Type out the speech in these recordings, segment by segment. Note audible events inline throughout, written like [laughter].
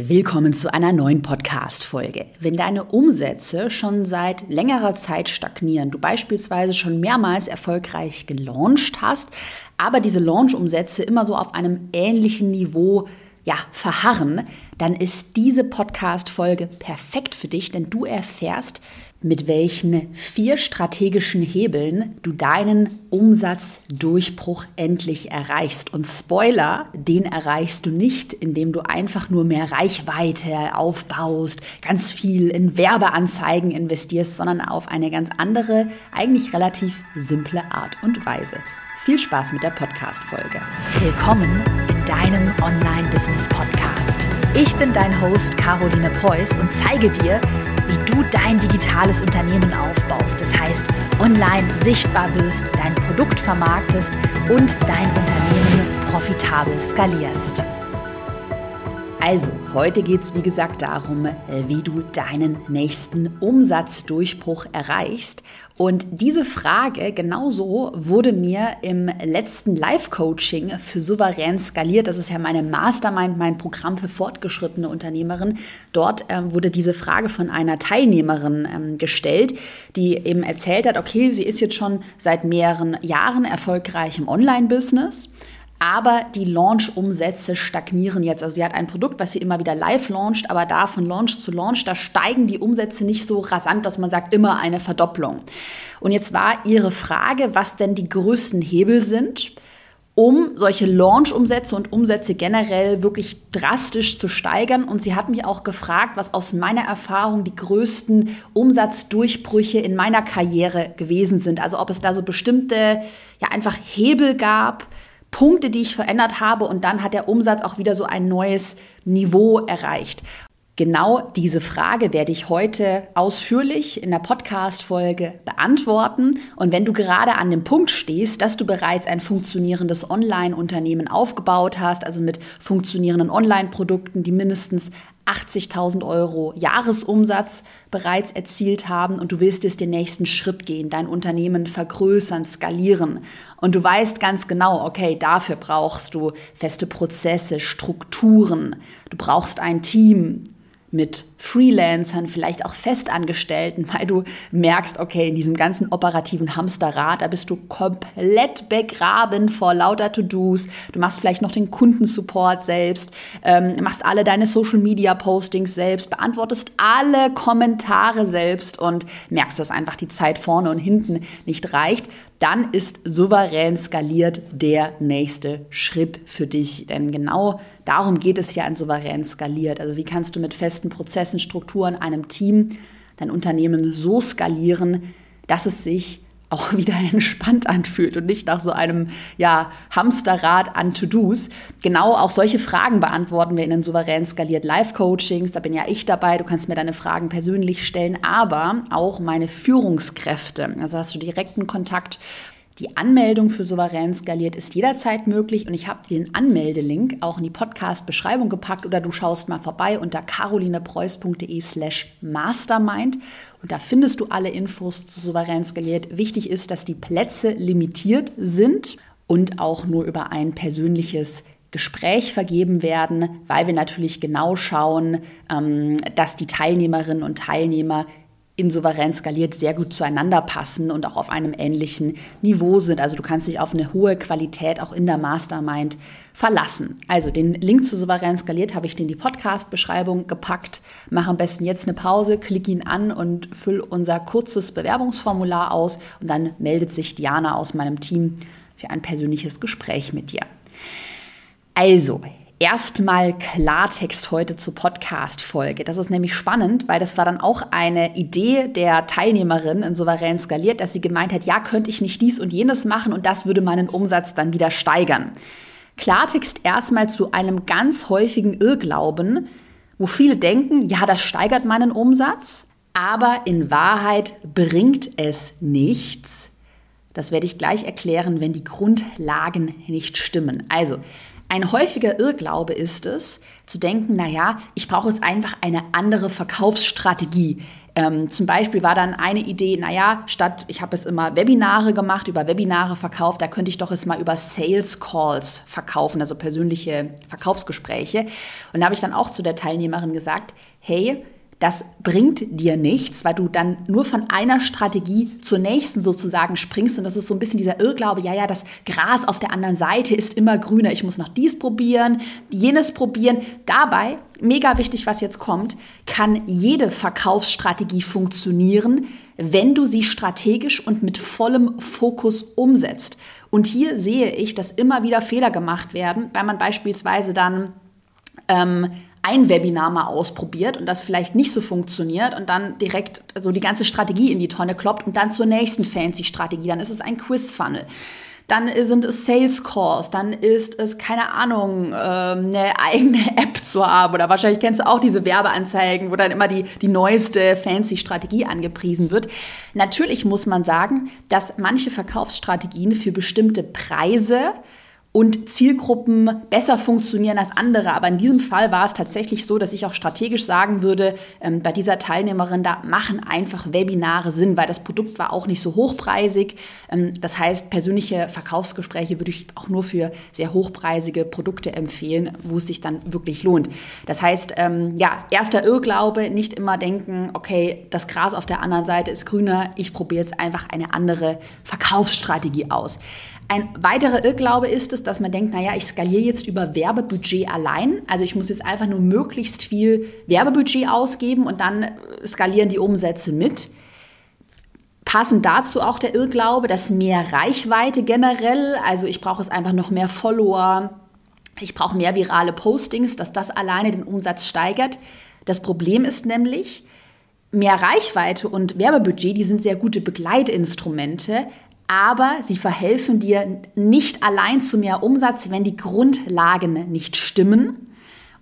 Willkommen zu einer neuen Podcast-Folge. Wenn deine Umsätze schon seit längerer Zeit stagnieren, du beispielsweise schon mehrmals erfolgreich gelauncht hast, aber diese Launch-Umsätze immer so auf einem ähnlichen Niveau ja, verharren, dann ist diese Podcast-Folge perfekt für dich, denn du erfährst, mit welchen vier strategischen Hebeln du deinen Umsatzdurchbruch endlich erreichst. Und Spoiler, den erreichst du nicht, indem du einfach nur mehr Reichweite aufbaust, ganz viel in Werbeanzeigen investierst, sondern auf eine ganz andere, eigentlich relativ simple Art und Weise. Viel Spaß mit der Podcast-Folge. Willkommen in deinem Online-Business-Podcast. Ich bin dein Host Caroline Preuß und zeige dir, wie du dein digitales Unternehmen aufbaust. Das heißt, online sichtbar wirst, dein Produkt vermarktest und dein Unternehmen profitabel skalierst. Also, heute geht es wie gesagt darum, äh, wie du deinen nächsten Umsatzdurchbruch erreichst. Und diese Frage genauso wurde mir im letzten Live-Coaching für souverän skaliert. Das ist ja meine Mastermind, mein Programm für fortgeschrittene Unternehmerin. Dort ähm, wurde diese Frage von einer Teilnehmerin ähm, gestellt, die eben erzählt hat, okay, sie ist jetzt schon seit mehreren Jahren erfolgreich im Online-Business aber die Launch-Umsätze stagnieren jetzt. Also sie hat ein Produkt, was sie immer wieder live launcht, aber da von Launch zu Launch, da steigen die Umsätze nicht so rasant, dass man sagt, immer eine Verdopplung. Und jetzt war ihre Frage, was denn die größten Hebel sind, um solche Launch-Umsätze und Umsätze generell wirklich drastisch zu steigern. Und sie hat mich auch gefragt, was aus meiner Erfahrung die größten Umsatzdurchbrüche in meiner Karriere gewesen sind. Also ob es da so bestimmte, ja einfach Hebel gab, Punkte, die ich verändert habe und dann hat der Umsatz auch wieder so ein neues Niveau erreicht. Genau diese Frage werde ich heute ausführlich in der Podcast-Folge beantworten. Und wenn du gerade an dem Punkt stehst, dass du bereits ein funktionierendes Online-Unternehmen aufgebaut hast, also mit funktionierenden Online-Produkten, die mindestens 80.000 Euro Jahresumsatz bereits erzielt haben und du willst jetzt den nächsten Schritt gehen, dein Unternehmen vergrößern, skalieren. Und du weißt ganz genau, okay, dafür brauchst du feste Prozesse, Strukturen, du brauchst ein Team, mit Freelancern, vielleicht auch Festangestellten, weil du merkst, okay, in diesem ganzen operativen Hamsterrad, da bist du komplett begraben vor lauter To-Dos. Du machst vielleicht noch den Kundensupport selbst, ähm, machst alle deine Social-Media-Postings selbst, beantwortest alle Kommentare selbst und merkst, dass einfach die Zeit vorne und hinten nicht reicht. Dann ist souverän skaliert der nächste Schritt für dich. Denn genau darum geht es ja in souverän skaliert. Also wie kannst du mit festen Prozessen, Strukturen, einem Team dein Unternehmen so skalieren, dass es sich auch [laughs] wieder entspannt anfühlt und nicht nach so einem ja, Hamsterrad an To-Dos. Genau auch solche Fragen beantworten wir in den souverän skaliert Live-Coachings. Da bin ja ich dabei. Du kannst mir deine Fragen persönlich stellen, aber auch meine Führungskräfte. Also hast du direkten Kontakt die Anmeldung für Souverän skaliert ist jederzeit möglich und ich habe den Anmeldelink auch in die Podcast-Beschreibung gepackt oder du schaust mal vorbei unter carolinepreuß.de slash mastermind und da findest du alle Infos zu Souverän skaliert. Wichtig ist, dass die Plätze limitiert sind und auch nur über ein persönliches Gespräch vergeben werden, weil wir natürlich genau schauen, ähm, dass die Teilnehmerinnen und Teilnehmer in souverän skaliert sehr gut zueinander passen und auch auf einem ähnlichen Niveau sind. Also du kannst dich auf eine hohe Qualität auch in der Mastermind verlassen. Also den Link zu souverän skaliert habe ich in die Podcast-Beschreibung gepackt. Mach am besten jetzt eine Pause, klick ihn an und füll unser kurzes Bewerbungsformular aus und dann meldet sich Diana aus meinem Team für ein persönliches Gespräch mit dir. Also, erstmal Klartext heute zur Podcast-Folge. Das ist nämlich spannend, weil das war dann auch eine Idee der Teilnehmerin in Souverän skaliert, dass sie gemeint hat, ja, könnte ich nicht dies und jenes machen und das würde meinen Umsatz dann wieder steigern. Klartext erstmal zu einem ganz häufigen Irrglauben, wo viele denken, ja, das steigert meinen Umsatz, aber in Wahrheit bringt es nichts. Das werde ich gleich erklären, wenn die Grundlagen nicht stimmen. Also, Ein häufiger Irrglaube ist es, zu denken, naja, ich brauche jetzt einfach eine andere Verkaufsstrategie. Ähm, zum Beispiel war dann eine Idee, naja, statt, ich habe jetzt immer Webinare gemacht, über Webinare verkauft, da könnte ich doch jetzt mal über Sales Calls verkaufen, also persönliche Verkaufsgespräche. Und da habe ich dann auch zu der Teilnehmerin gesagt, hey, das bringt dir nichts, weil du dann nur von einer Strategie zur nächsten sozusagen springst. Und das ist so ein bisschen dieser Irrglaube, ja, ja, das Gras auf der anderen Seite ist immer grüner. Ich muss noch dies probieren, jenes probieren. Dabei, mega wichtig, was jetzt kommt, kann jede Verkaufsstrategie funktionieren, wenn du sie strategisch und mit vollem Fokus umsetzt. Und hier sehe ich, dass immer wieder Fehler gemacht werden, weil man beispielsweise dann ähm, ein Webinar mal ausprobiert und das vielleicht nicht so funktioniert und dann direkt so die ganze Strategie in die Tonne kloppt und dann zur nächsten fancy Strategie, dann ist es ein Quiz-Funnel. Dann sind es Sales Calls, dann ist es, keine Ahnung, ähm, eine eigene [laughs] App zu haben. Oder wahrscheinlich kennst du auch diese Werbeanzeigen, wo dann immer die, die neueste fancy Strategie angepriesen wird. Natürlich muss man sagen, dass manche Verkaufsstrategien für bestimmte Preise und Zielgruppen besser funktionieren als andere. Aber in diesem Fall war es tatsächlich so, dass ich auch strategisch sagen würde, ähm, bei dieser Teilnehmerin, da machen einfach Webinare Sinn, weil das Produkt war auch nicht so hochpreisig. Ähm, das heißt, persönliche Verkaufsgespräche würde ich auch nur für sehr hochpreisige Produkte empfehlen, wo es sich dann wirklich lohnt. Das heißt, ähm, ja, erster Irrglaube, nicht immer denken, okay, das Gras auf der anderen Seite ist grüner, ich probiere jetzt einfach eine andere Verkaufsstrategie aus. Ein weiterer Irrglaube ist es, dass man denkt, naja, ich skaliere jetzt über Werbebudget allein. Also ich muss jetzt einfach nur möglichst viel Werbebudget ausgeben und dann skalieren die Umsätze mit. Passend dazu auch der Irrglaube, dass mehr Reichweite generell, also ich brauche jetzt einfach noch mehr Follower, ich brauche mehr virale Postings, dass das alleine den Umsatz steigert. Das Problem ist nämlich, mehr Reichweite und Werbebudget, die sind sehr gute Begleitinstrumente, aber sie verhelfen dir nicht allein zu mehr Umsatz, wenn die Grundlagen nicht stimmen.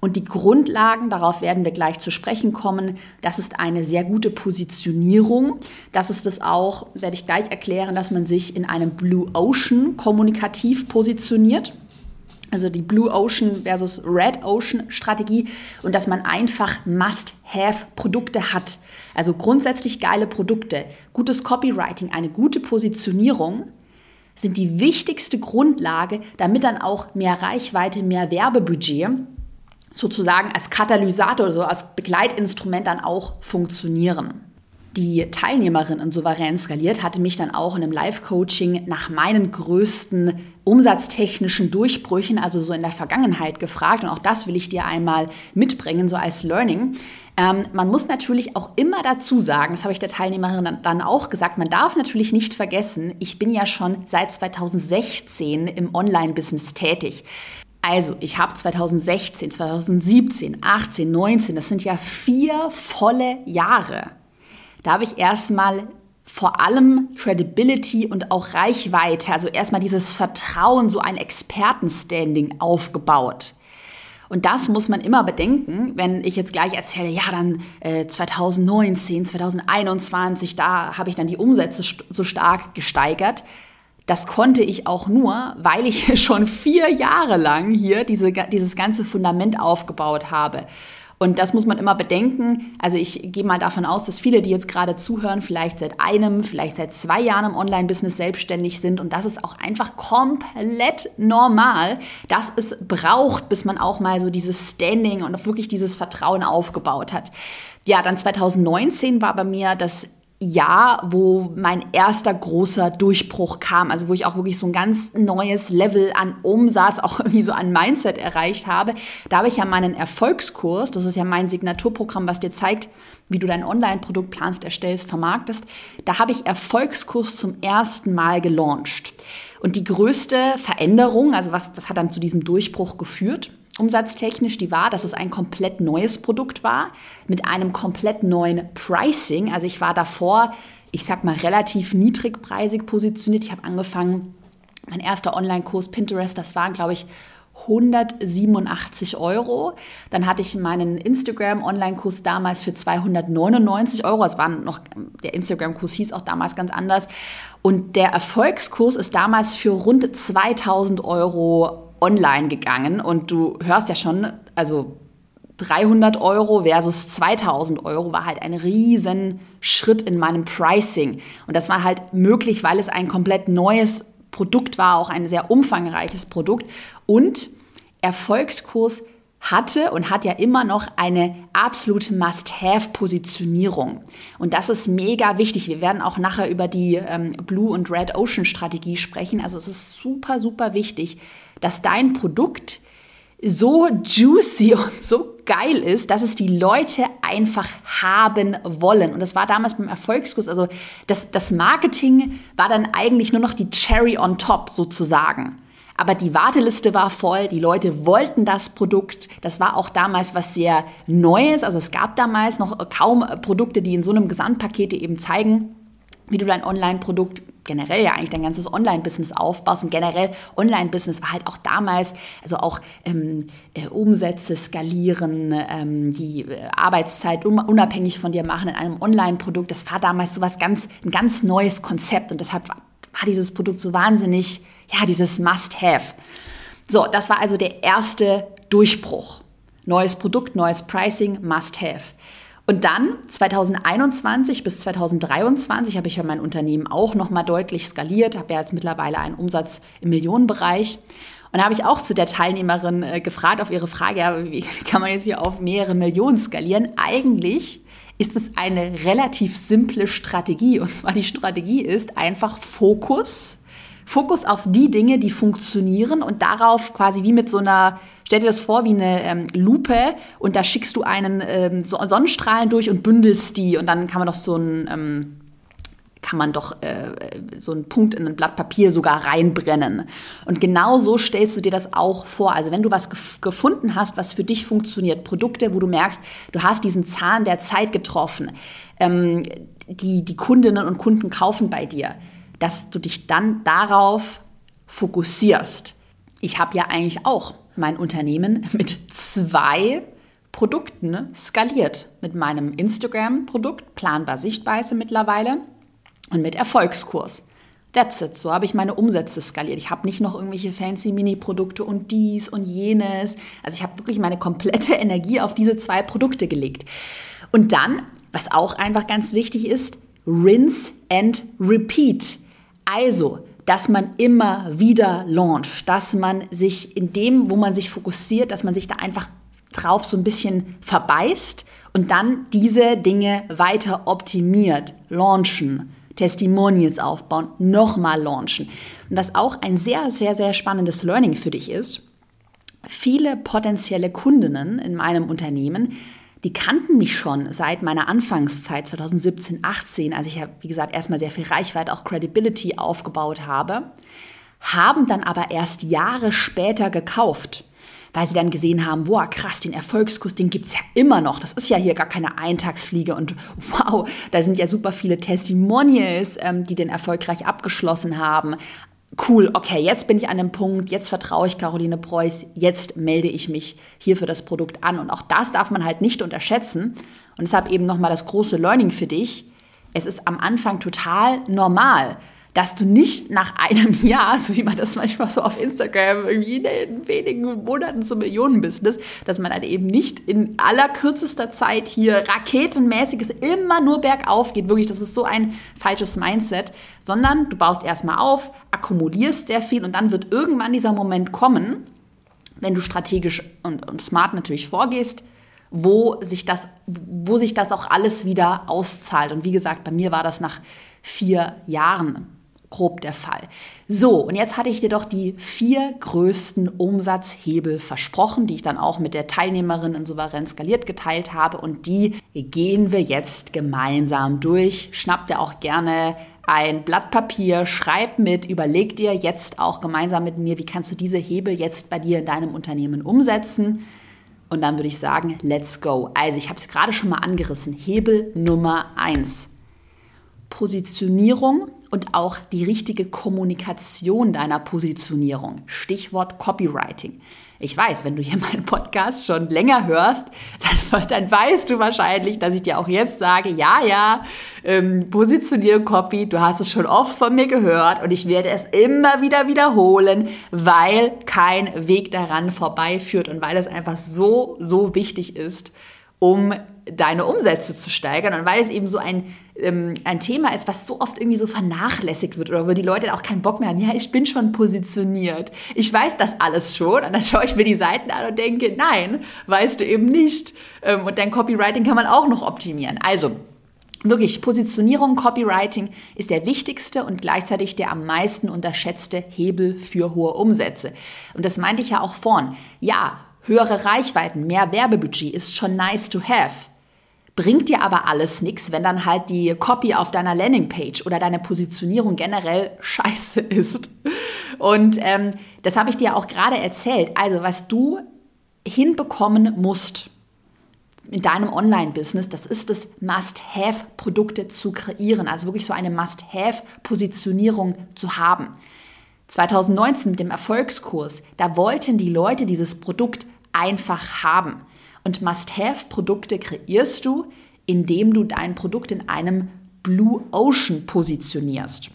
Und die Grundlagen, darauf werden wir gleich zu sprechen kommen, das ist eine sehr gute Positionierung. Das ist es auch, werde ich gleich erklären, dass man sich in einem Blue Ocean kommunikativ positioniert. Also die Blue Ocean versus Red Ocean Strategie und dass man einfach Must-Have-Produkte hat. Also grundsätzlich geile Produkte, gutes Copywriting, eine gute Positionierung sind die wichtigste Grundlage, damit dann auch mehr Reichweite, mehr Werbebudget sozusagen als Katalysator, also als Begleitinstrument dann auch funktionieren. Die Teilnehmerin in Souverän skaliert hatte mich dann auch in einem Live-Coaching nach meinen größten umsatztechnischen Durchbrüchen, also so in der Vergangenheit gefragt. Und auch das will ich dir einmal mitbringen, so als Learning. Ähm, man muss natürlich auch immer dazu sagen, das habe ich der Teilnehmerin dann, auch gesagt, man darf natürlich nicht vergessen, ich bin ja schon seit 2016 im Online-Business tätig. Also, ich habe 2016, 2017, 18, 19, das sind ja vier volle Jahre. Da habe ich erstmal vor allem Credibility und auch Reichweite, also erstmal dieses Vertrauen, so ein Expertenstanding aufgebaut. Und das muss man immer bedenken, wenn ich jetzt gleich erzähle, ja, dann äh, 2019, 2021, da habe ich dann die Umsätze so stark gesteigert. Das konnte ich auch nur, weil ich [laughs] schon vier Jahre lang hier diese, dieses ganze Fundament aufgebaut habe. Und das muss man immer bedenken. Also ich gehe mal davon aus, dass viele, die jetzt gerade zuhören, vielleicht seit einem, vielleicht seit zwei Jahren im Online-Business selbstständig sind. Und das ist auch einfach komplett normal, dass es braucht, bis man auch mal so dieses Standing und wirklich dieses Vertrauen aufgebaut hat. Ja, dann 2019 war bei mir das Jahr, wo mein erster großer Durchbruch kam, also wo ich auch wirklich so ein ganz neues Level an Umsatz, auch [laughs] irgendwie so an Mindset erreicht habe. Da habe ich ja meinen Erfolgskurs, das ist ja mein Signaturprogramm, was dir zeigt, wie du dein Online-Produkt planst, erstellst, vermarktest. Da habe ich Erfolgskurs zum ersten Mal gelauncht. Und die größte Veränderung, also was, was hat dann zu diesem Durchbruch geführt? Umsatztechnisch, die war, dass es ein komplett neues Produkt war mit einem komplett neuen Pricing. Also ich war davor, ich sag mal, relativ niedrigpreisig positioniert. Ich habe angefangen, mein erster Online-Kurs Pinterest, das waren, glaube ich, 187 Euro. Dann hatte ich meinen Instagram-Online-Kurs damals für 299 Euro. Es war noch, der Instagram-Kurs hieß auch damals ganz anders. Und der Erfolgskurs ist damals für rund 2000 Euro online gegangen und du hörst ja schon, also 300 Euro versus 2000 Euro war halt ein riesen Schritt in meinem Pricing. Und das war halt möglich, weil es ein komplett neues Produkt war, auch ein sehr umfangreiches Produkt. Und Erfolgskurs hatte und hat ja immer noch eine absolute Must-Have-Positionierung. Und das ist mega wichtig. Wir werden auch nachher über die ähm, Blue und Red Ocean Strategie sprechen. Also es ist super, super wichtig, dass dein Produkt so juicy [laughs] und so geil ist, dass es die Leute einfach haben wollen. Und das war damals beim Erfolgskurs, also das, das Marketing war dann eigentlich nur noch die Cherry on top sozusagen. Aber die Warteliste war voll, die Leute wollten das Produkt. Das war auch damals was sehr Neues. Also es gab damals noch kaum Produkte, die in so einem Gesamtpaket eben zeigen, wie du dein Online-Produkt generell ja eigentlich dein ganzes Online-Business aufbaust. Und generell Online-Business war halt auch damals, also auch ähm, äh, Umsätze skalieren, ähm, die äh, Arbeitszeit unabhängig von dir machen in einem Online-Produkt. Das war damals so ganz, ein ganz neues Konzept. Und deshalb war dieses Produkt so wahnsinnig, ja, dieses Must-Have. So, das war also der erste Durchbruch. Neues Produkt, neues Pricing, Must-Have. Und dann 2021 bis 2023 habe ich ja mein Unternehmen auch noch mal deutlich skaliert, habe ja jetzt mittlerweile einen Umsatz im Millionenbereich. Und da habe ich auch zu der Teilnehmerin äh, gefragt auf ihre Frage, ja, wie [laughs] kann man jetzt hier auf mehrere Millionen skalieren? Eigentlich ist es eine relativ simple Strategie. Und zwar die Strategie ist einfach Fokus. Fokus auf die Dinge, die funktionieren und darauf quasi wie mit so einer Stell dir das vor wie eine ähm, Lupe und da schickst du einen ähm, Sonnenstrahlen durch und bündelst die und dann kann man doch so ein ähm, kann man doch äh, so einen Punkt in ein Blatt Papier sogar reinbrennen. Und genau so stellst du dir das auch vor. Also wenn du was gef gefunden hast, was für dich funktioniert, Produkte, wo du merkst, du hast diesen Zahn der Zeit getroffen, ähm, die, die Kundinnen und Kunden kaufen bei dir, dass du dich dann darauf fokussierst. Ich habe ja eigentlich auch mein Unternehmen [laughs] mit zwei Produkten skaliert. Mit meinem Instagram-Produkt, planbar Sichtweise mittlerweile, und mit Erfolgskurs. That's it. So habe ich meine Umsätze skaliert. Ich habe nicht noch irgendwelche fancy Mini-Produkte und dies und jenes. Also ich habe wirklich meine komplette [laughs] Energie auf diese zwei Produkte gelegt. Und dann, was auch einfach ganz wichtig ist, rinse and repeat. Also, dass man immer wieder launcht, dass man sich in dem, wo man sich fokussiert, dass man sich da einfach drauf so ein bisschen verbeißt und dann diese Dinge weiter optimiert, launchen, Testimonials aufbauen, nochmal launchen. Und was auch ein sehr, sehr, sehr spannendes Learning für dich ist, viele potenzielle Kundinnen in meinem Unternehmen die kannten mich schon seit meiner Anfangszeit 2017, 18, als ich ja, wie gesagt, erstmal sehr viel Reichweite, auch Credibility aufgebaut habe, haben dann aber erst Jahre später gekauft, weil sie dann gesehen haben, boah, krass, den Erfolgskurs, den gibt es ja immer noch. Das ist ja hier gar keine Eintagsfliege und [laughs] wow, da sind ja super viele Testimonials, ähm, die den erfolgreich abgeschlossen haben cool, okay, jetzt bin ich an dem Punkt, jetzt vertraue ich Caroline Preuß, jetzt melde ich mich hier für das Produkt an. Und auch das darf man halt nicht unterschätzen. Und deshalb eben nochmal das große Learning für dich. Es ist am Anfang total normal, dass du nicht nach einem [laughs] Jahr, so wie man das manchmal so auf Instagram irgendwie in wenigen Monaten zum Millionenbusiness, dass man dann eben nicht in allerkürzester Zeit hier raketenmäßiges immer nur bergauf geht. Wirklich, das ist so ein falsches Mindset, sondern du baust erstmal auf, akkumulierst sehr viel und dann wird irgendwann dieser Moment kommen, wenn du strategisch und, und smart natürlich vorgehst, wo sich, das, wo sich das auch alles wieder auszahlt. Und wie gesagt, bei mir war das nach vier Jahren grob der Fall. So, und jetzt hatte ich dir doch die vier größten Umsatzhebel versprochen, die ich dann auch mit der Teilnehmerin in Souverän skaliert geteilt habe. Und die gehen wir jetzt gemeinsam durch. Schnapp dir auch gerne ein Blatt Papier, schreib mit, überleg dir jetzt auch gemeinsam mit mir, wie kannst du diese Hebel jetzt bei dir in deinem Unternehmen umsetzen. Und dann würde ich sagen, let's go. Also ich habe es gerade schon mal angerissen. Hebel Nummer eins. Positionierung und auch die richtige Kommunikation deiner Positionierung. Stichwort Copywriting. Ich weiß, wenn du hier meinen Podcast schon länger hörst, dann, [laughs] dann weißt du wahrscheinlich, dass ich dir auch jetzt sage, ja, ja, ähm, positioniere Copy, du hast es schon oft von mir gehört und ich werde es immer wieder wiederholen, weil kein Weg daran vorbeiführt und weil es einfach so, so wichtig ist, um deine Umsätze zu steigern und weil es eben so ein, ähm, ein Thema ist, was so oft irgendwie so vernachlässigt wird oder wo die Leute auch keinen Bock mehr haben. Ja, ich bin schon positioniert. Ich weiß das alles schon und dann schaue ich mir die Seiten an und denke, nein, weißt du eben nicht. Ähm, und dein Copywriting kann man auch noch optimieren. Also, Wirklich, Positionierung, Copywriting ist der wichtigste und gleichzeitig der am meisten unterschätzte Hebel für hohe Umsätze. Und das meinte ich ja auch vorn. Ja, höhere Reichweiten, mehr Werbebudget ist schon nice to have. Bringt dir aber alles nichts, wenn dann halt die Copy auf deiner Landingpage oder deine Positionierung generell scheiße ist. Und ähm, das habe ich dir auch gerade erzählt. Also was du hinbekommen musst in deinem Online-Business, das ist es, Must-Have-Produkte zu kreieren. Also wirklich so eine Must-Have-Positionierung zu haben. 2019 mit dem Erfolgskurs, da wollten die Leute dieses Produkt einfach haben. Und Must-Have-Produkte kreierst du, indem du dein Produkt in einem Blue Ocean positionierst.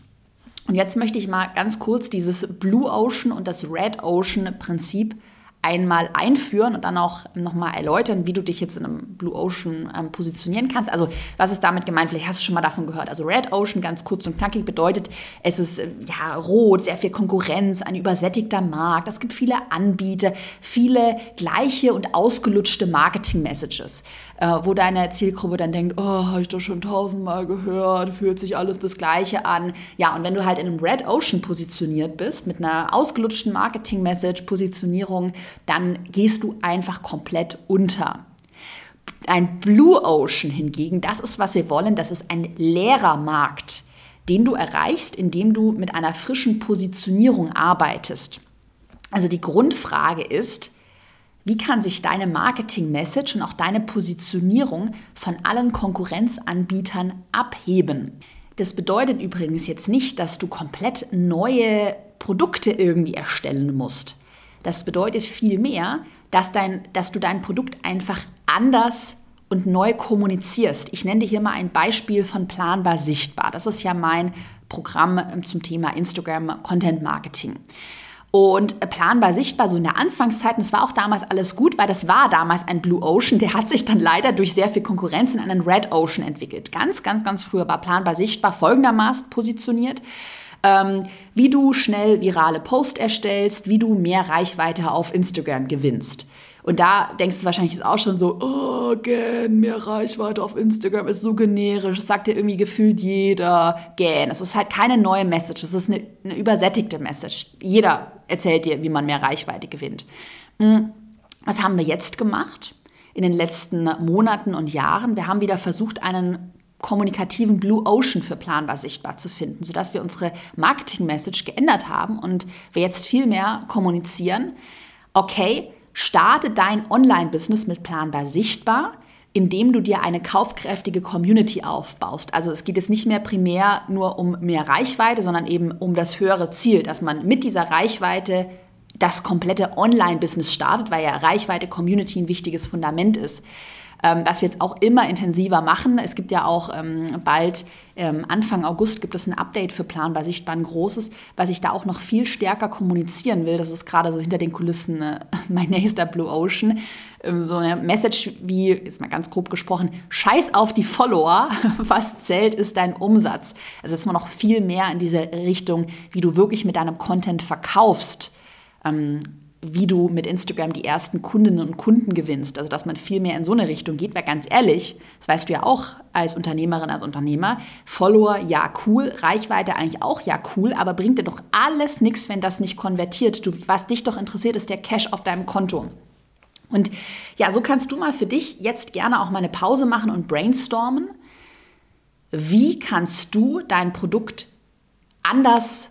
Und jetzt möchte ich mal ganz kurz dieses Blue Ocean und das Red Ocean Prinzip einmal einführen und dann auch nochmal erläutern, wie du dich jetzt in einem Blue Ocean ähm, positionieren kannst. Also was ist damit gemeint? Vielleicht hast du schon mal davon gehört. Also Red Ocean, ganz kurz und knackig, bedeutet, es ist äh, ja rot, sehr viel Konkurrenz, ein übersättigter Markt. Es gibt viele Anbieter, viele gleiche und ausgelutschte Marketing-Messages, äh, wo deine Zielgruppe dann denkt, oh, habe ich doch schon tausendmal gehört, fühlt sich alles das Gleiche an. Ja, und wenn du halt in einem Red Ocean positioniert bist, mit einer ausgelutschten Marketing-Message, Positionierung, dann gehst du einfach komplett unter. Ein Blue Ocean hingegen, das ist, was wir wollen, das ist ein leerer Markt, den du erreichst, indem du mit einer frischen Positionierung arbeitest. Also die Grundfrage ist, wie kann sich deine Marketing-Message und auch deine Positionierung von allen Konkurrenzanbietern abheben? Das bedeutet übrigens jetzt nicht, dass du komplett neue Produkte irgendwie erstellen musst. Das bedeutet vielmehr, dass, dein, dass du dein Produkt einfach anders und neu kommunizierst. Ich nenne dir hier mal ein Beispiel von Planbar Sichtbar. Das ist ja mein Programm ähm, zum Thema Instagram Content Marketing. Und planbar sichtbar, so in der Anfangszeit, und es war auch damals alles gut, weil das war damals ein Blue Ocean, der hat sich dann leider durch sehr viel Konkurrenz in einen Red Ocean entwickelt. Ganz, ganz, ganz früher war planbar sichtbar folgendermaßen positioniert ähm, wie du schnell virale Posts erstellst, wie du mehr Reichweite auf Instagram gewinnst. Und da denkst du wahrscheinlich auch schon so, oh, gern, mehr Reichweite auf Instagram ist so generisch, das sagt ja irgendwie gefühlt jeder, gern. Es ist halt keine neue Message, es ist eine, eine übersättigte Message. Jeder erzählt dir, wie man mehr Reichweite gewinnt. Hm, was haben wir jetzt gemacht? In den letzten Monaten und Jahren. Wir haben wieder versucht, einen kommunikativen Blue Ocean für planbar sichtbar zu finden, sodass wir unsere Marketing-Message geändert haben und wir jetzt viel mehr kommunizieren. Okay, starte dein Online-Business mit planbar sichtbar, indem du dir eine kaufkräftige Community aufbaust. Also es geht jetzt nicht mehr primär nur um mehr Reichweite, sondern eben um das höhere Ziel, dass man mit dieser Reichweite das komplette Online-Business startet, weil ja Reichweite Community ein wichtiges Fundament ist ähm, was wir jetzt auch immer intensiver machen. Es gibt ja auch ähm, bald, ähm, Anfang August, gibt es ein Update für Planbar Sichtbar, ein großes, was ich da auch noch viel stärker kommunizieren will. Das ist gerade so hinter den Kulissen äh, [laughs] mein nächster Blue Ocean. Ähm, so eine Message wie, jetzt mal ganz grob gesprochen, scheiß auf die Follower, [laughs] was zählt ist dein Umsatz. Also jetzt mal noch viel mehr in diese Richtung, wie du wirklich mit deinem Content verkaufst. Ähm, wie du mit Instagram die ersten Kundinnen und Kunden gewinnst. Also, dass man viel mehr in so eine Richtung geht, weil ganz ehrlich, das weißt du ja auch als Unternehmerin, als Unternehmer, Follower, ja, cool, Reichweite eigentlich auch, ja, cool, aber bringt dir doch alles nichts, wenn das nicht konvertiert. Du, was dich doch interessiert, ist der Cash auf deinem Konto. Und ja, so kannst du mal für dich jetzt gerne auch mal eine Pause machen und brainstormen. Wie kannst du dein Produkt anders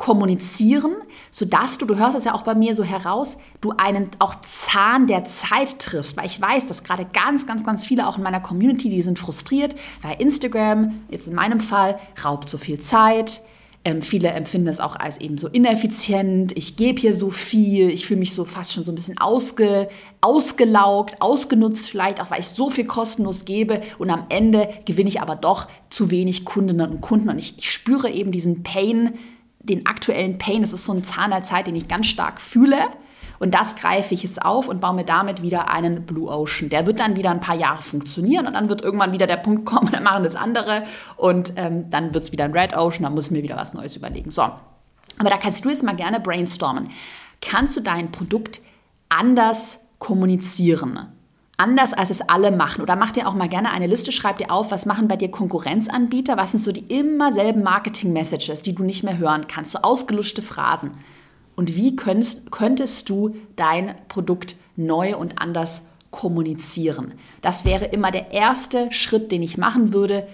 kommunizieren, sodass du, du hörst es ja auch bei mir so heraus, du einen auch Zahn der Zeit triffst, weil ich weiß, dass gerade ganz, ganz, ganz viele auch in meiner Community, die sind frustriert, weil Instagram, jetzt in meinem Fall, raubt so viel Zeit, Ähm, viele empfinden es auch als eben so ineffizient. Ich gebe hier so viel. Ich fühle mich so fast schon so ein bisschen ausge, ausgelaugt, ausgenutzt vielleicht, auch weil ich so viel kostenlos gebe. Und am Ende gewinne ich aber doch zu wenig Kundinnen und Kunden. Und ich, ich spüre eben diesen Pain, den aktuellen Pain. Das ist so ein Zahn der Zeit, den ich ganz stark fühle. Und das greife ich jetzt auf und baue mir damit wieder einen Blue Ocean. Der wird dann wieder ein paar Jahre funktionieren und dann wird irgendwann wieder der Punkt kommen, [laughs] dann machen das andere und ähm, dann wird es wieder ein Red Ocean, dann muss ich mir wieder was Neues überlegen. So, aber da kannst du jetzt mal gerne brainstormen. Kannst du dein Produkt anders kommunizieren? Anders als es alle machen. Oder mach dir auch mal gerne eine Liste, schreib dir auf, was machen bei dir Konkurrenzanbieter, was sind so die immer selben Marketing-Messages, die du nicht mehr hören kannst, so ausgeluschte Phrasen und wie könntest, könntest du dein Produkt neu und anders kommunizieren. Das wäre immer der erste Schritt, den ich machen würde.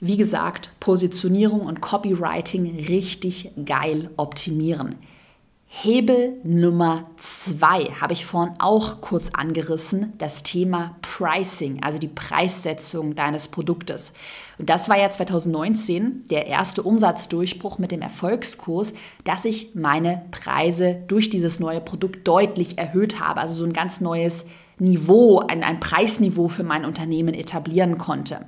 Wie gesagt, Positionierung und Copywriting richtig geil optimieren. Hebel Nummer zwei habe ich vorhin auch kurz angerissen, das Thema Pricing, also die Preissetzung deines Produktes. Und das war ja 2019 der erste Umsatzdurchbruch mit dem Erfolgskurs, dass ich meine Preise durch dieses neue Produkt deutlich erhöht habe, also so ein ganz neues Niveau, ein, ein Preisniveau für mein Unternehmen etablieren konnte.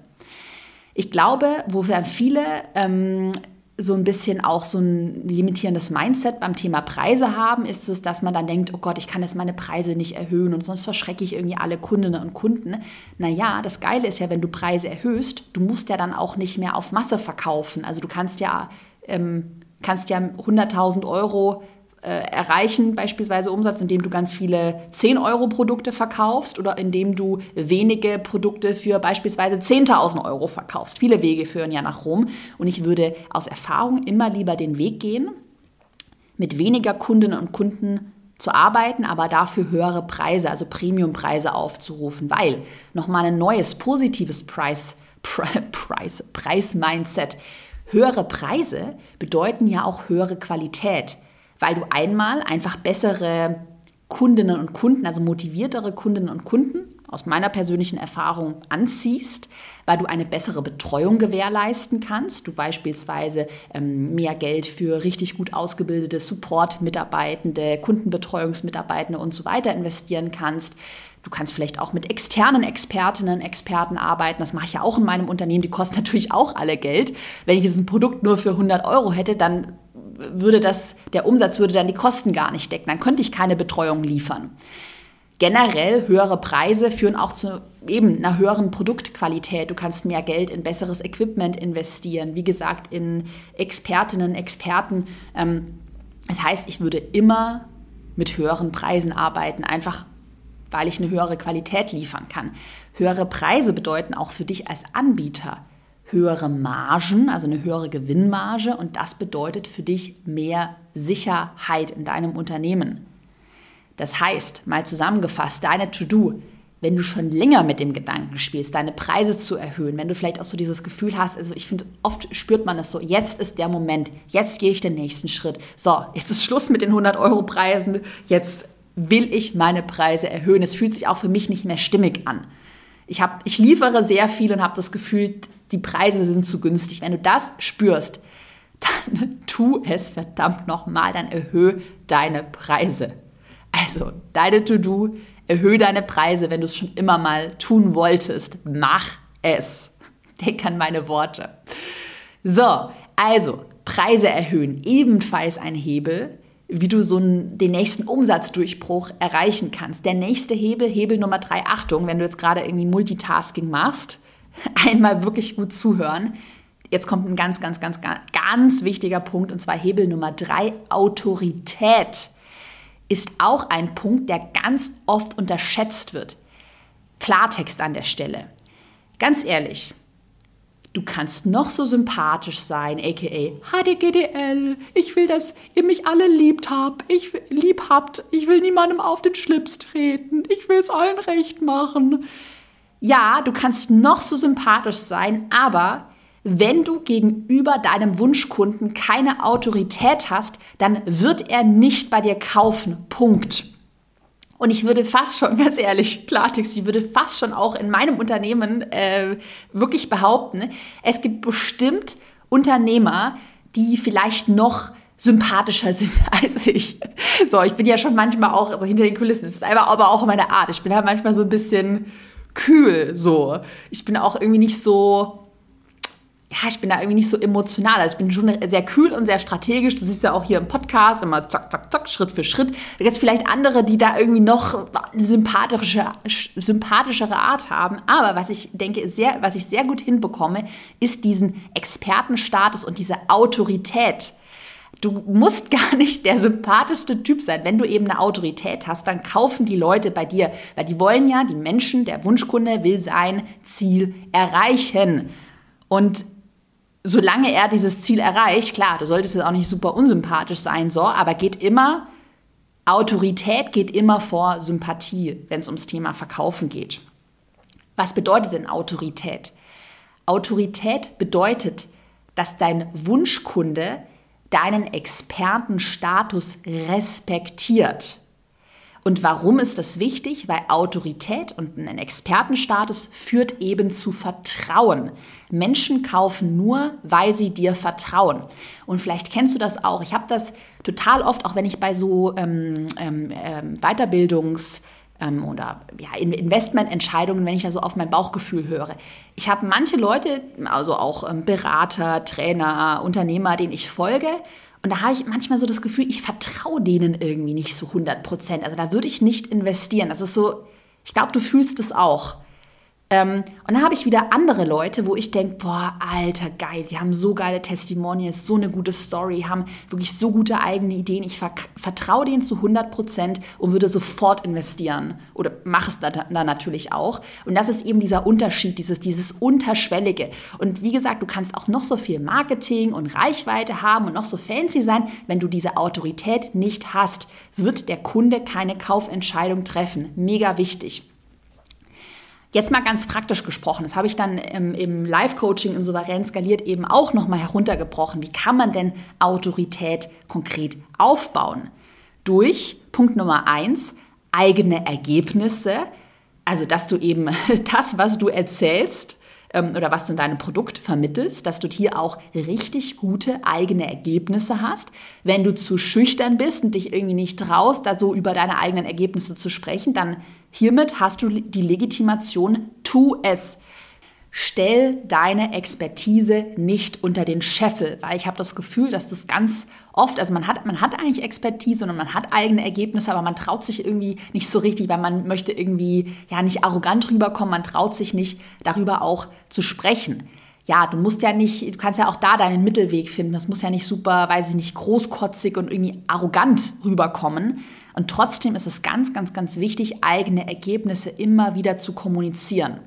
Ich glaube, wofür viele ähm, so ein bisschen auch so ein limitierendes Mindset beim Thema Preise haben, ist es, dass man dann denkt, oh Gott, ich kann jetzt meine Preise nicht erhöhen und sonst verschrecke ich irgendwie alle Kundinnen und Kunden. Naja, das Geile ist ja, wenn du Preise erhöhst, du musst ja dann auch nicht mehr auf Masse verkaufen. Also du kannst ja, ähm, kannst ja 100.000 Euro erreichen, beispielsweise Umsatz, indem du ganz viele 10-Euro-Produkte verkaufst oder indem du wenige Produkte für beispielsweise 10.000 Euro verkaufst. Viele Wege führen ja nach Rom und ich würde aus Erfahrung immer lieber den Weg gehen, mit weniger Kundinnen und Kunden zu arbeiten, aber dafür höhere Preise, also Premiumpreise aufzurufen, weil nochmal ein neues positives Preis, Preis, Preis-Mindset. Höhere Preise bedeuten ja auch höhere Qualität weil du einmal einfach bessere Kundinnen und Kunden, also motiviertere Kundinnen und Kunden aus meiner persönlichen Erfahrung anziehst, weil du eine bessere Betreuung gewährleisten kannst. Du beispielsweise ähm, mehr Geld für richtig gut ausgebildete Support-Mitarbeitende, Kundenbetreuungsmitarbeitende und so weiter investieren kannst. Du kannst vielleicht auch mit externen Expertinnen, Experten arbeiten. Das mache ich ja auch in meinem Unternehmen. Die kosten [laughs] natürlich auch alle Geld. Wenn ich jetzt ein Produkt nur für 100 Euro hätte, dann würde das, der Umsatz würde dann die Kosten gar nicht decken. Dann könnte ich keine Betreuung liefern. Generell höhere Preise führen auch zu eben einer höheren Produktqualität. Du kannst mehr Geld in besseres Equipment investieren. Wie gesagt, in Expertinnen, Experten. Ähm, das heißt, ich würde immer mit höheren Preisen arbeiten, einfach weil ich eine höhere Qualität liefern kann. Höhere Preise bedeuten auch für dich als Anbieter höhere Margen, also eine höhere Gewinnmarge und das bedeutet für dich mehr Sicherheit in deinem Unternehmen. Das heißt, mal zusammengefasst, deine To-Do, wenn du schon länger mit dem Gedanken spielst, deine Preise zu erhöhen, wenn du vielleicht auch so dieses Gefühl hast, also ich finde, oft spürt man das so, jetzt ist der Moment, jetzt gehe ich den nächsten Schritt. So, jetzt ist Schluss mit den 100 Euro Preisen, jetzt will ich meine Preise erhöhen. Es fühlt sich auch für mich nicht mehr stimmig an. Ich, hab, ich liefere sehr viel und habe das Gefühl, die Preise sind zu günstig. Wenn du das spürst, dann [laughs] tu es verdammt nochmal, dann erhöhe deine Preise. Also deine To-Do, erhöhe deine Preise, wenn du es schon immer mal tun wolltest. Mach es. [laughs] Denk an meine Worte. So, also Preise erhöhen, ebenfalls ein Hebel, wie du so den nächsten Umsatzdurchbruch erreichen kannst. Der nächste Hebel, Hebel Nummer drei, Achtung, wenn du jetzt gerade irgendwie Multitasking machst, [laughs] einmal wirklich gut zuhören. Jetzt kommt ein ganz, ganz, ganz, ganz wichtiger Punkt und zwar Hebel Nummer drei, Autorität ist auch ein Punkt, der ganz oft unterschätzt wird. Klartext an der Stelle. Ganz ehrlich, du kannst noch so sympathisch sein, aka HDGDL, ich will, dass ihr mich alle liebt habt, ich lieb habt, ich will niemandem auf den Schlips treten, ich will es allen recht machen ja, du kannst noch so sympathisch sein, aber wenn du gegenüber deinem Wunschkunden keine Autorität hast, dann wird er nicht bei dir kaufen. Punkt. Und ich würde fast schon, [laughs] ganz ehrlich, Klartext, ich würde fast schon auch in meinem Unternehmen äh, wirklich behaupten, es gibt bestimmt Unternehmer, die vielleicht noch sympathischer [laughs] sind als ich. So, ich bin ja schon manchmal auch so also hinter den Kulissen. Das ist aber auch meine Art. Ich bin halt manchmal so ein bisschen kühl so. Ich bin auch irgendwie nicht so ja, ich bin da irgendwie nicht so emotional. Also ich bin schon sehr kühl und sehr strategisch. Du siehst ja auch hier im Podcast immer zack, zack, zack, Schritt für Schritt. Da gibt es vielleicht andere, die da irgendwie noch eine sympathische, sympathischere Art haben. Aber was ich denke, sehr, was ich sehr gut hinbekomme, ist diesen Expertenstatus und diese Autorität. Du musst gar [laughs] nicht der sympathischste Typ sein. Wenn du eben eine Autorität hast, dann kaufen die Leute bei dir, weil die wollen ja, die Menschen, der Wunschkunde will sein Ziel erreichen. Und solange er dieses Ziel erreicht, klar, du solltest jetzt auch nicht super unsympathisch sein, so, aber geht immer, Autorität geht immer vor Sympathie, wenn es ums Thema Verkaufen geht. Was bedeutet denn Autorität? Autorität bedeutet, dass dein Wunschkunde deinen Expertenstatus respektiert. Und warum ist das wichtig? Weil Autorität und ein Expertenstatus führt eben zu Vertrauen. Menschen kaufen nur, weil sie dir vertrauen. Und vielleicht kennst du das auch. Ich habe das total oft, auch wenn ich bei so ähm, ähm, ähm Weiterbildungs- ähm, oder ja, Investmententscheidungen, wenn ich da so auf mein Bauchgefühl höre. Ich habe manche Leute, also auch ähm, Berater, Trainer, Unternehmer, denen ich folge, und da habe ich manchmal so das Gefühl, ich vertraue denen irgendwie nicht so 100 Prozent. Also da würde ich nicht investieren. Das ist so, ich glaube, du fühlst es auch. Ähm, und dann habe ich wieder andere Leute, wo ich denke, boah, alter, geil, die haben so geile Testimonials, so eine gute Story, haben wirklich so gute eigene Ideen. Ich vertraue denen zu 100 Prozent und würde sofort investieren. Oder mache es dann da natürlich auch. Und das ist eben dieser Unterschied, dieses, dieses Unterschwellige. Und wie gesagt, du kannst auch noch so viel Marketing und Reichweite haben und noch so fancy sein. Wenn du diese Autorität nicht hast, wird der Kunde keine Kaufentscheidung treffen. Mega wichtig. Jetzt mal ganz praktisch gesprochen, das habe ich dann im, im Live-Coaching in Souverän skaliert eben auch nochmal heruntergebrochen. Wie kann man denn Autorität konkret aufbauen? Durch Punkt Nummer eins, eigene Ergebnisse. Also, dass du eben [laughs] das, was du erzählst, ähm, oder was du in deinem Produkt vermittelst, dass du hier auch richtig gute eigene Ergebnisse hast. Wenn du zu schüchtern bist und dich irgendwie nicht traust, da so über deine eigenen Ergebnisse zu sprechen, dann hiermit hast du die Legitimation, tu es stell deine Expertise nicht unter den Scheffel, weil ich habe das Gefühl, dass das ganz oft, also man hat, man hat eigentlich Expertise und man hat eigene Ergebnisse, aber man traut sich irgendwie nicht so richtig, weil man möchte irgendwie ja nicht arrogant rüberkommen, man traut sich nicht darüber auch zu sprechen. Ja, du musst ja nicht, du kannst ja auch da deinen Mittelweg finden. Das muss ja nicht super, weiß ich nicht, großkotzig und irgendwie arrogant rüberkommen. Und trotzdem ist es ganz, ganz, ganz wichtig, eigene Ergebnisse immer wieder zu kommunizieren.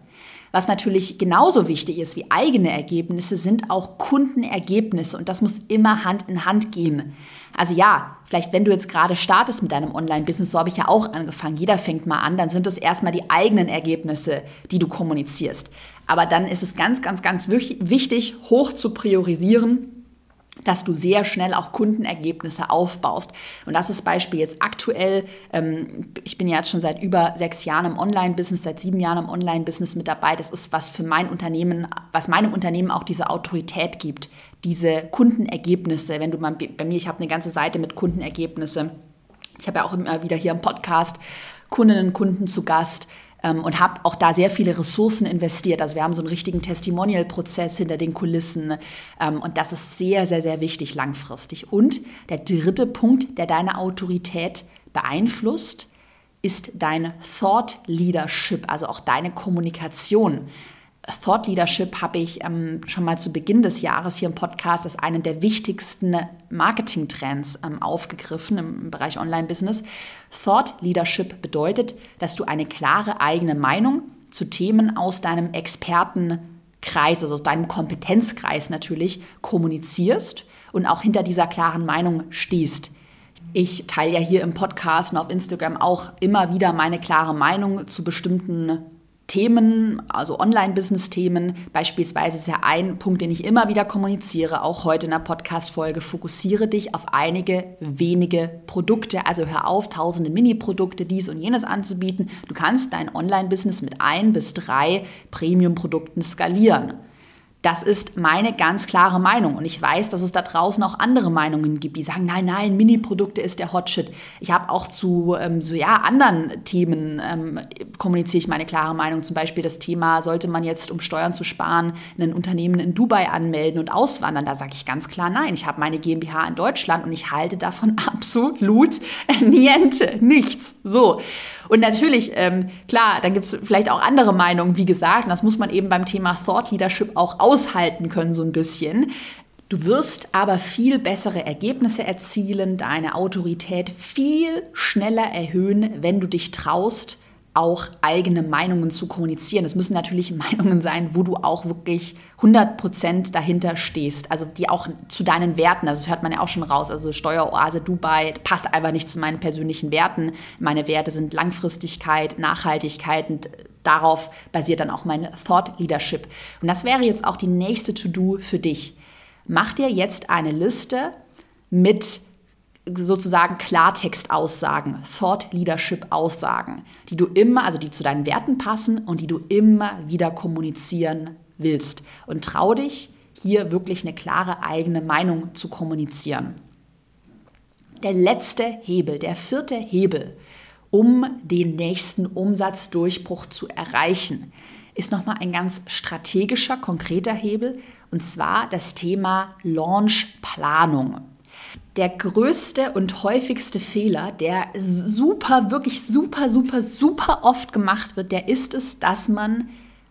Was natürlich genauso wichtig ist wie eigene Ergebnisse, sind auch Kundenergebnisse und das muss immer Hand in Hand gehen. Also ja, vielleicht wenn du jetzt gerade startest mit deinem Online-Business, so habe ich ja auch angefangen, jeder fängt mal an, dann sind es erstmal die eigenen Ergebnisse, die du kommunizierst. Aber dann ist es ganz, ganz, ganz wichtig, hoch zu priorisieren, dass du sehr schnell auch Kundenergebnisse aufbaust. Und das ist Beispiel jetzt aktuell. Ähm, ich bin ja jetzt schon seit über sechs Jahren im Online-Business, seit sieben Jahren im Online-Business mit dabei. Das ist was für mein Unternehmen, was meinem Unternehmen auch diese Autorität gibt, diese Kundenergebnisse. Wenn du mal bei mir, ich habe eine ganze Seite mit Kundenergebnisse. Ich habe ja auch immer wieder hier im Podcast Kundinnen und Kunden zu Gast ähm, und habe auch da sehr viele Ressourcen investiert. Also wir haben so einen richtigen Testimonial-Prozess hinter den Kulissen ähm, und das ist sehr, sehr, sehr wichtig langfristig. Und der dritte Punkt, der deine Autorität beeinflusst, ist dein Thought Leadership, also auch deine Kommunikation. Thought Leadership habe ich ähm, schon mal zu Beginn des Jahres hier im Podcast als einen der wichtigsten Marketing-Trends ähm, aufgegriffen im, Bereich Online-Business. Thought Leadership bedeutet, dass du eine klare eigene Meinung zu Themen aus deinem Expertenkreis, also aus deinem Kompetenzkreis natürlich, kommunizierst und auch hinter dieser klaren Meinung stehst. Ich teile ja hier im Podcast und auf Instagram auch immer wieder meine klare Meinung zu bestimmten Themen, also Online-Business-Themen, beispielsweise ist ja ein Punkt, den ich immer wieder kommuniziere, auch heute in der Podcast-Folge, fokussiere dich auf einige wenige Produkte, also hör auf, tausende Mini-Produkte, dies und jenes anzubieten. Du kannst dein Online-Business mit ein bis drei Premium-Produkten skalieren. Das ist meine ganz klare Meinung. Und ich weiß, dass es da draußen auch andere Meinungen gibt, die sagen, nein, nein, Mini-Produkte ist der Hotshit. Ich habe auch zu ähm, so ja, anderen Themen ähm, kommuniziere ich meine klare Meinung. Zum Beispiel das Thema, sollte man jetzt, um Steuern zu sparen, ein Unternehmen in Dubai anmelden und auswandern? Da sage ich ganz klar nein. Ich habe meine GmbH in Deutschland und ich halte davon [laughs] absolut niente, nichts. So. Und natürlich, ähm, klar, dann gibt es vielleicht auch andere Meinungen, wie gesagt, und das muss man eben beim Thema Thought Leadership auch aushalten können, so ein bisschen. Du wirst aber viel bessere Ergebnisse erzielen, deine Autorität viel schneller erhöhen, wenn du dich traust, auch eigene Meinungen zu kommunizieren. Es müssen natürlich [laughs] Meinungen sein, wo du auch wirklich 100% dahinter stehst, also die auch zu deinen Werten, also das hört man ja auch schon raus, also Steueroase Dubai passt einfach nicht zu meinen persönlichen Werten. Meine Werte sind Langfristigkeit, Nachhaltigkeit und darauf basiert dann auch mein Thought Leadership. Und das wäre jetzt auch die nächste To-Do für dich. Mach dir jetzt eine Liste mit sozusagen Klartext-Aussagen, Thought Leadership-Aussagen, die du immer, also die zu deinen Werten passen und die du immer wieder kommunizieren willst. Und trau dich, hier wirklich eine klare eigene Meinung zu kommunizieren. Der letzte Hebel, der vierte Hebel, um den nächsten Umsatzdurchbruch zu erreichen, ist nochmal ein ganz strategischer, konkreter Hebel, und zwar das Thema Launchplanung der größte und häufigste Fehler, der super, wirklich super, super, super oft gemacht wird, der ist es, dass man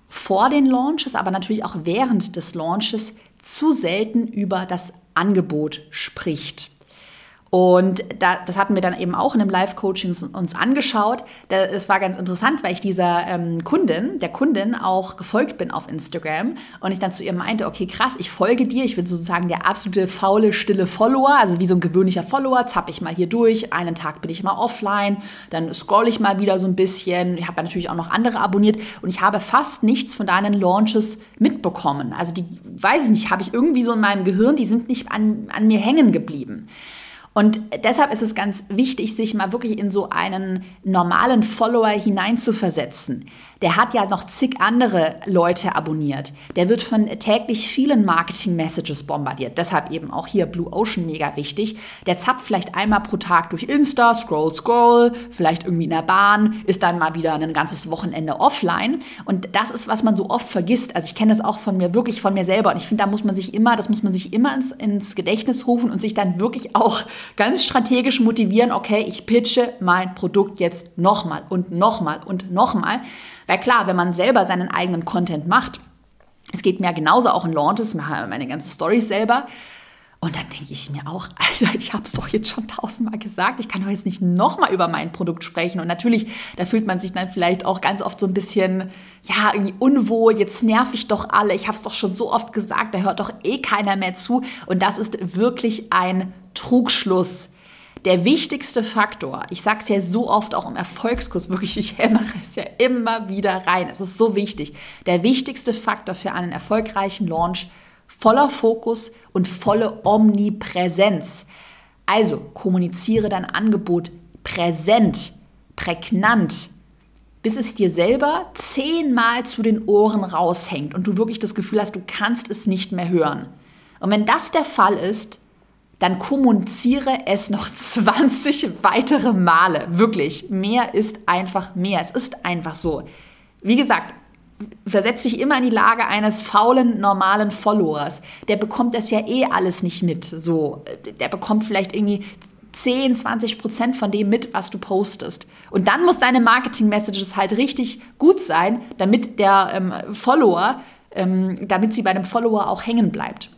vor den Launches, aber natürlich auch während des Launches zu selten über das Angebot spricht. Und da, das hatten wir dann eben auch in dem Live-Coaching uns angeschaut. Es war ganz interessant, weil ich dieser ähm, Kundin, der Kundin auch gefolgt bin auf Instagram. Und ich dann zu ihr meinte, okay, krass, ich folge dir, ich bin sozusagen der absolute faule, stille Follower, also wie so ein gewöhnlicher Follower, zapp ich mal hier durch, einen Tag bin ich mal offline, dann scroll ich mal wieder so ein bisschen, ich habe natürlich auch noch andere abonniert. Und ich habe fast nichts von deinen Launches mitbekommen. Also die, weiß ich nicht, habe ich irgendwie so in meinem Gehirn, die sind nicht an, an mir hängen geblieben. Und deshalb ist es ganz wichtig, sich mal wirklich in so einen normalen Follower hineinzuversetzen der hat ja noch zig andere Leute abonniert. Der wird von täglich vielen Marketing-Messages bombardiert. Deshalb eben auch hier Blue Ocean mega wichtig. Der zapft vielleicht einmal pro Tag durch Insta, scroll, scroll, vielleicht irgendwie in der Bahn, ist dann mal wieder ein ganzes Wochenende offline. Und das ist, was man so oft vergisst. Also ich kenne das auch von mir, wirklich von mir selber. Und ich finde, da muss man sich immer, das muss man sich immer ins, ins Gedächtnis rufen und sich dann wirklich auch ganz strategisch motivieren, okay, ich pitche mein Produkt jetzt nochmal und nochmal und nochmal. Weil klar, wenn man selber seinen eigenen Content macht, es geht mir genauso auch in Launches, mache meine ganzen Stories selber. Und dann denke ich mir auch, [laughs] Alter, ich habe es doch jetzt schon tausendmal gesagt. Ich kann doch jetzt nicht nochmal über mein Produkt sprechen. Und natürlich, da fühlt man sich dann vielleicht auch ganz oft so ein bisschen, ja, irgendwie unwohl. Jetzt nerv ich doch alle. Ich habe es doch schon so oft gesagt. Da hört doch eh keiner mehr zu. Und das ist wirklich ein Trugschluss der wichtigste Faktor, ich sage es ja so oft auch im Erfolgskurs, wirklich, ich [laughs] hämmere es ja immer wieder rein, es ist so wichtig, der wichtigste Faktor für einen erfolgreichen Launch, voller Fokus und volle Omnipräsenz. Also kommuniziere dein Angebot präsent, prägnant, bis es dir selber zehnmal zu den Ohren raushängt und du wirklich das Gefühl hast, du kannst es nicht mehr hören. Und wenn das der Fall ist, dann kommuniziere es noch [laughs] 20 weitere Male. Wirklich. Mehr ist einfach mehr. Es ist einfach so. Wie gesagt, versetz dich immer in die Lage eines faulen, normalen Followers. Der bekommt das ja eh alles nicht mit. So, der bekommt vielleicht irgendwie 10, 20 Prozent von dem mit, was du postest. Und dann muss deine Marketing-Messages halt richtig gut sein, damit der ähm, Follower, ähm, damit sie bei dem Follower auch hängen bleibt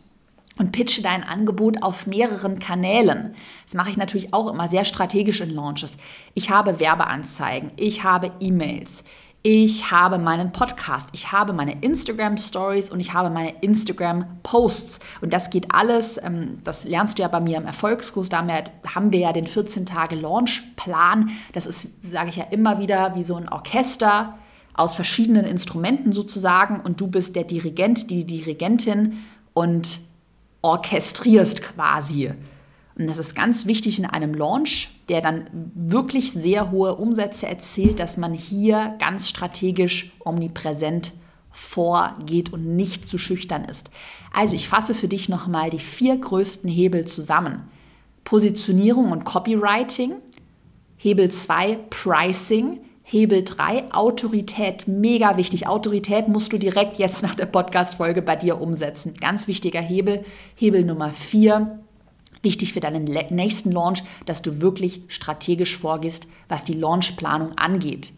und pitche dein Angebot auf mehreren Kanälen. Das mache ich natürlich auch immer sehr strategisch in Launches. Ich habe Werbeanzeigen, ich habe E-Mails, ich habe meinen Podcast, ich habe meine Instagram Stories und ich habe meine Instagram Posts. Und das geht alles, ähm, das lernst du ja bei mir im Erfolgskurs. Damit haben wir ja den 14 Tage Launchplan. Das ist, sage ich ja immer wieder, wie so ein Orchester aus verschiedenen Instrumenten sozusagen. Und du bist der Dirigent, die Dirigentin und orchestrierst quasi. Und das ist ganz wichtig in einem Launch, der dann wirklich sehr hohe Umsätze erzielt, dass man hier ganz strategisch omnipräsent vorgeht und nicht zu schüchtern ist. Also ich fasse für dich nochmal die vier größten Hebel zusammen. Positionierung und Copywriting, Hebel 2 Pricing, Hebel 3, Autorität, mega wichtig. Autorität musst du direkt jetzt nach der Podcast-Folge bei dir umsetzen. Ganz wichtiger Hebel. Hebel Nummer 4, wichtig für deinen nächsten Launch, dass du wirklich strategisch vorgehst, was die Launchplanung angeht.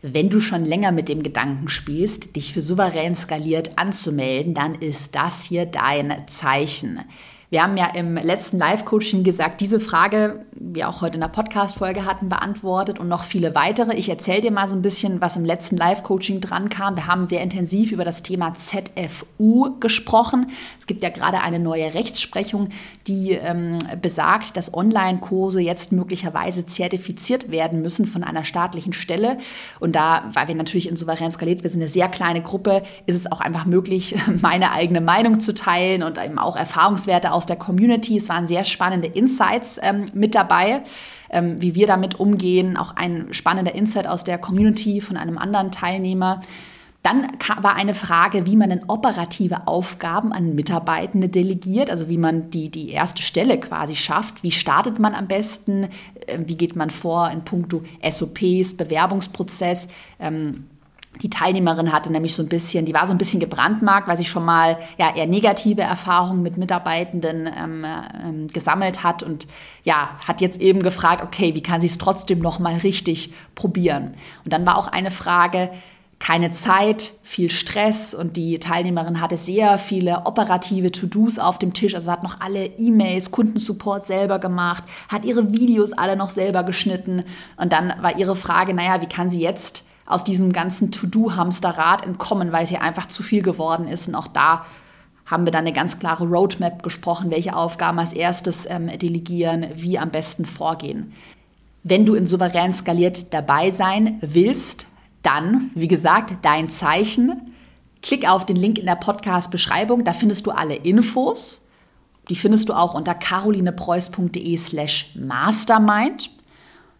Wenn du schon länger mit dem Gedanken spielst, dich für souverän skaliert anzumelden, dann ist das hier dein Zeichen. Wir haben ja im letzten Live-Coaching gesagt, diese Frage, wie auch heute in der Podcast-Folge hatten, beantwortet und noch viele weitere. Ich erzähle dir mal so ein bisschen, was im letzten Live-Coaching dran kam. Wir haben sehr intensiv über das Thema ZFU gesprochen. Es gibt ja gerade eine neue Rechtsprechung, die ähm, besagt, dass Online-Kurse jetzt möglicherweise zertifiziert werden müssen von einer staatlichen Stelle. Und da, weil wir natürlich in Souverän skaliert, wir sind eine sehr kleine Gruppe, ist es auch einfach möglich, [laughs] meine eigene Meinung zu teilen und eben auch Erfahrungswerte aus der Community. Es waren sehr spannende Insights ähm, mit dabei. Ähm, wie wir damit umgehen, auch ein spannender Insight aus der Community von einem anderen Teilnehmer. Dann war eine Frage, wie man denn operative Aufgaben an Mitarbeitende delegiert, also wie man die, die erste Stelle quasi schafft. Wie startet man am besten? Ähm, wie geht man vor in puncto SOPs, Bewerbungsprozess? Ähm, die Teilnehmerin hatte nämlich so ein bisschen, die war so ein bisschen gebrandmarkt, weil sie schon mal ja eher negative Erfahrungen mit Mitarbeitenden ähm, ähm, gesammelt hat und ja hat jetzt eben gefragt, okay, wie kann sie es trotzdem noch mal richtig probieren? Und dann war auch eine Frage, keine Zeit, viel Stress und die Teilnehmerin hatte sehr viele operative To-Dos auf dem Tisch, also hat noch alle E-Mails, Kundensupport selber gemacht, hat ihre Videos alle noch selber geschnitten und dann war ihre Frage, naja, wie kann sie jetzt aus diesem ganzen To-Do-Hamsterrad entkommen, weil es hier einfach zu viel geworden ist. Und auch da haben wir dann eine ganz klare Roadmap gesprochen, welche Aufgaben als erstes ähm, delegieren, wie am besten vorgehen. Wenn du in souverän skaliert dabei sein willst, dann, wie gesagt, dein Zeichen. Klick auf den Link in der Podcast-Beschreibung, da findest du alle Infos. Die findest du auch unter carolinepreuß.de slash mastermind.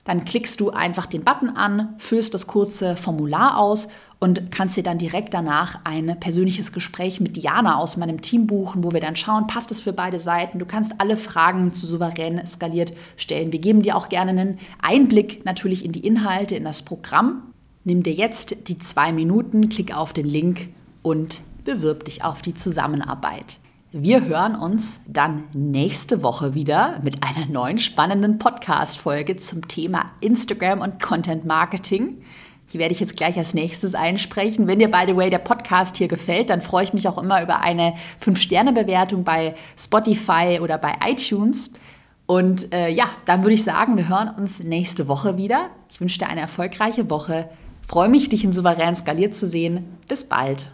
Dann klickst du einfach den Button an, füllst das kurze Formular aus und kannst dir dann direkt danach ein persönliches Gespräch mit Diana aus meinem Team buchen, wo wir dann schauen, passt es für beide Seiten. Du kannst alle Fragen zu souverän skaliert stellen. Wir geben dir auch gerne einen Einblick natürlich in die Inhalte, in das Programm. Nimm dir jetzt die zwei Minuten, klick auf den Link und bewirb dich auf die Zusammenarbeit. Wir hören uns dann nächste Woche wieder mit einer neuen spannenden Podcast-Folge zum Thema Instagram und Content Marketing. Die werde ich jetzt gleich als nächstes einsprechen. Wenn dir, by the way, der Podcast hier gefällt, dann freue ich mich auch immer über eine 5-Sterne-Bewertung bei Spotify oder bei iTunes. Und äh, ja, dann würde ich sagen, wir hören uns nächste Woche wieder. Ich wünsche dir eine erfolgreiche Woche. Freue mich, dich in Souverän skaliert zu sehen. Bis bald.